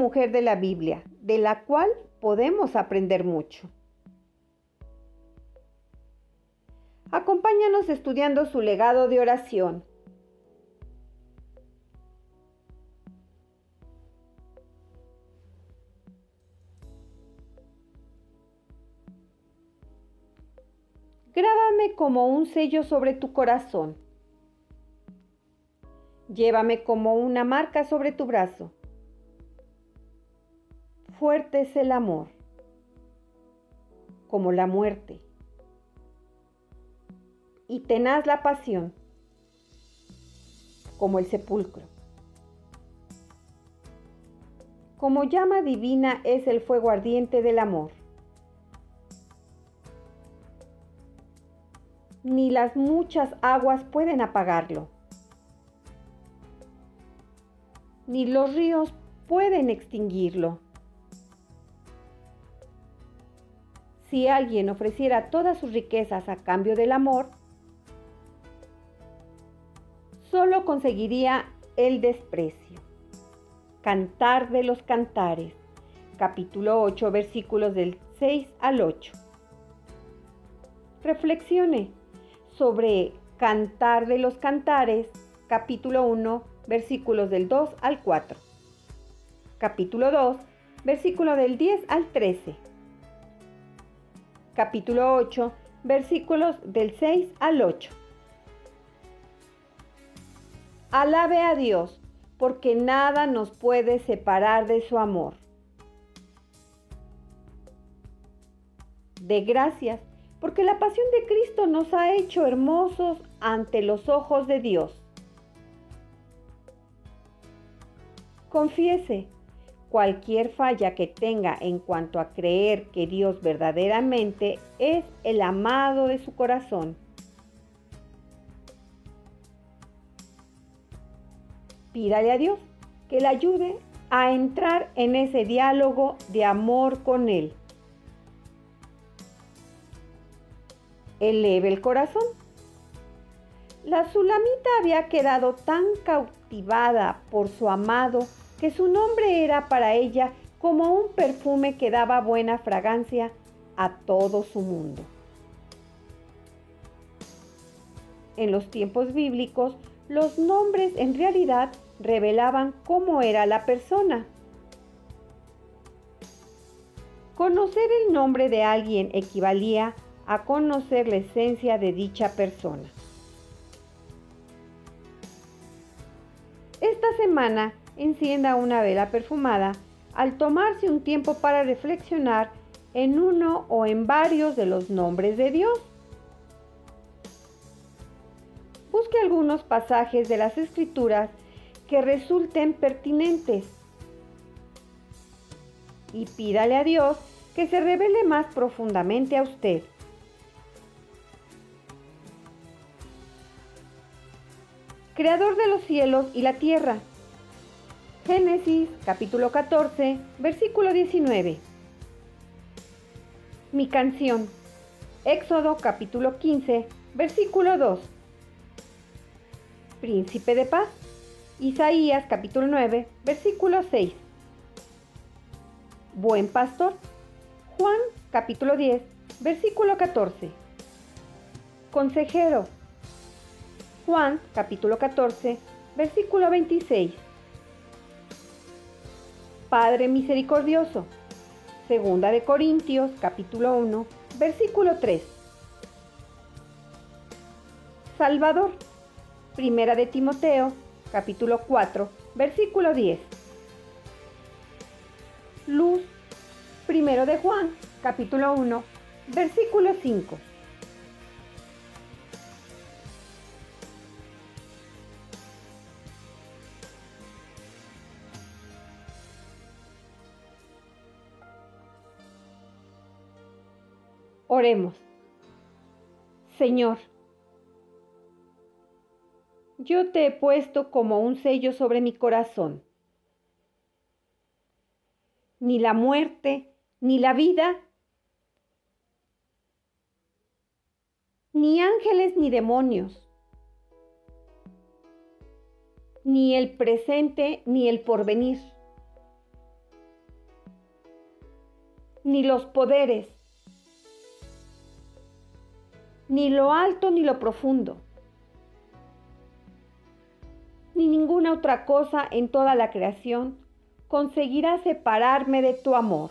mujer de la Biblia, de la cual podemos aprender mucho. Acompáñanos estudiando su legado de oración. Grábame como un sello sobre tu corazón. Llévame como una marca sobre tu brazo fuerte es el amor, como la muerte, y tenaz la pasión, como el sepulcro. Como llama divina es el fuego ardiente del amor. Ni las muchas aguas pueden apagarlo. Ni los ríos pueden extinguirlo. Si alguien ofreciera todas sus riquezas a cambio del amor, solo conseguiría el desprecio. Cantar de los Cantares, capítulo 8, versículos del 6 al 8. Reflexione sobre Cantar de los Cantares, capítulo 1, versículos del 2 al 4. Capítulo 2, versículo del 10 al 13 capítulo 8, versículos del 6 al 8. Alabe a Dios, porque nada nos puede separar de su amor. De gracias, porque la pasión de Cristo nos ha hecho hermosos ante los ojos de Dios. Confiese, cualquier falla que tenga en cuanto a creer que Dios verdaderamente es el amado de su corazón. Pídale a Dios que le ayude a entrar en ese diálogo de amor con Él. Eleve el corazón. La Sulamita había quedado tan cautivada por su amado que su nombre era para ella como un perfume que daba buena fragancia a todo su mundo. En los tiempos bíblicos, los nombres en realidad revelaban cómo era la persona. Conocer el nombre de alguien equivalía a conocer la esencia de dicha persona. Esta semana encienda una vela perfumada al tomarse un tiempo para reflexionar en uno o en varios de los nombres de Dios. Busque algunos pasajes de las escrituras que resulten pertinentes y pídale a Dios que se revele más profundamente a usted. Creador de los cielos y la tierra, Génesis capítulo 14, versículo 19. Mi canción. Éxodo capítulo 15, versículo 2. Príncipe de paz. Isaías capítulo 9, versículo 6. Buen pastor. Juan capítulo 10, versículo 14. Consejero. Juan capítulo 14, versículo 26. Padre misericordioso. Segunda de Corintios, capítulo 1, versículo 3. Salvador. Primera de Timoteo, capítulo 4, versículo 10. Luz. Primero de Juan, capítulo 1, versículo 5. Señor, yo te he puesto como un sello sobre mi corazón. Ni la muerte, ni la vida, ni ángeles ni demonios, ni el presente ni el porvenir, ni los poderes, ni lo alto ni lo profundo ni ninguna otra cosa en toda la creación conseguirá separarme de tu amor.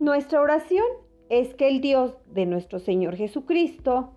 Nuestra oración es que el Dios de nuestro Señor Jesucristo,